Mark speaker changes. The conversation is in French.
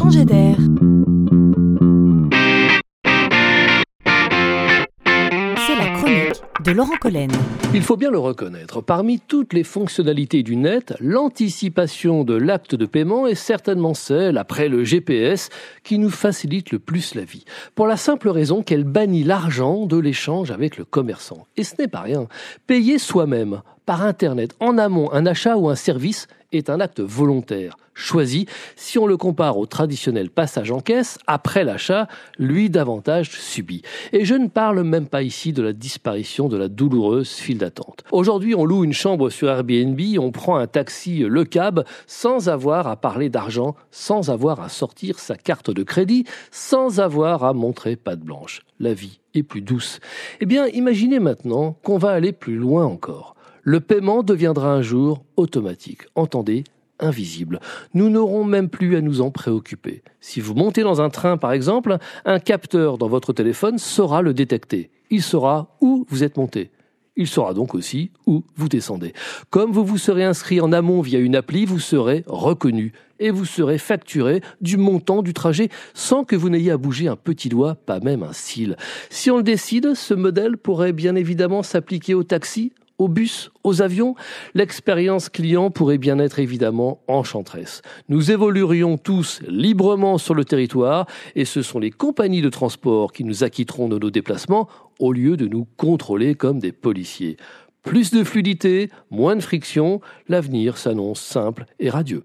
Speaker 1: changer d'air. C'est la chronique de Laurent Collen.
Speaker 2: Il faut bien le reconnaître, parmi toutes les fonctionnalités du net, l'anticipation de l'acte de paiement est certainement celle, après le GPS, qui nous facilite le plus la vie. Pour la simple raison qu'elle bannit l'argent de l'échange avec le commerçant. Et ce n'est pas rien. Payer soi-même, par Internet, en amont, un achat ou un service est un acte volontaire, choisi. Si on le compare au traditionnel passage en caisse, après l'achat, lui davantage subi. Et je ne parle même pas ici de la disparition de la douloureuse file d'attente. Aujourd'hui, on loue une chambre sur Airbnb, on prend un taxi, le cab, sans avoir à parler d'argent, sans avoir à sortir sa carte de crédit, sans avoir à montrer patte blanche. La vie est plus douce. Eh bien, imaginez maintenant qu'on va aller plus loin encore le paiement deviendra un jour automatique. Entendez invisible. Nous n'aurons même plus à nous en préoccuper. Si vous montez dans un train, par exemple, un capteur dans votre téléphone saura le détecter. Il saura où vous êtes monté. Il saura donc aussi où vous descendez. Comme vous vous serez inscrit en amont via une appli, vous serez reconnu et vous serez facturé du montant du trajet sans que vous n'ayez à bouger un petit doigt, pas même un cil. Si on le décide, ce modèle pourrait bien évidemment s'appliquer au taxi, aux bus, aux avions, l'expérience client pourrait bien être évidemment enchanteresse. Nous évoluerions tous librement sur le territoire et ce sont les compagnies de transport qui nous acquitteront de nos déplacements au lieu de nous contrôler comme des policiers. Plus de fluidité, moins de friction, l'avenir s'annonce simple et radieux.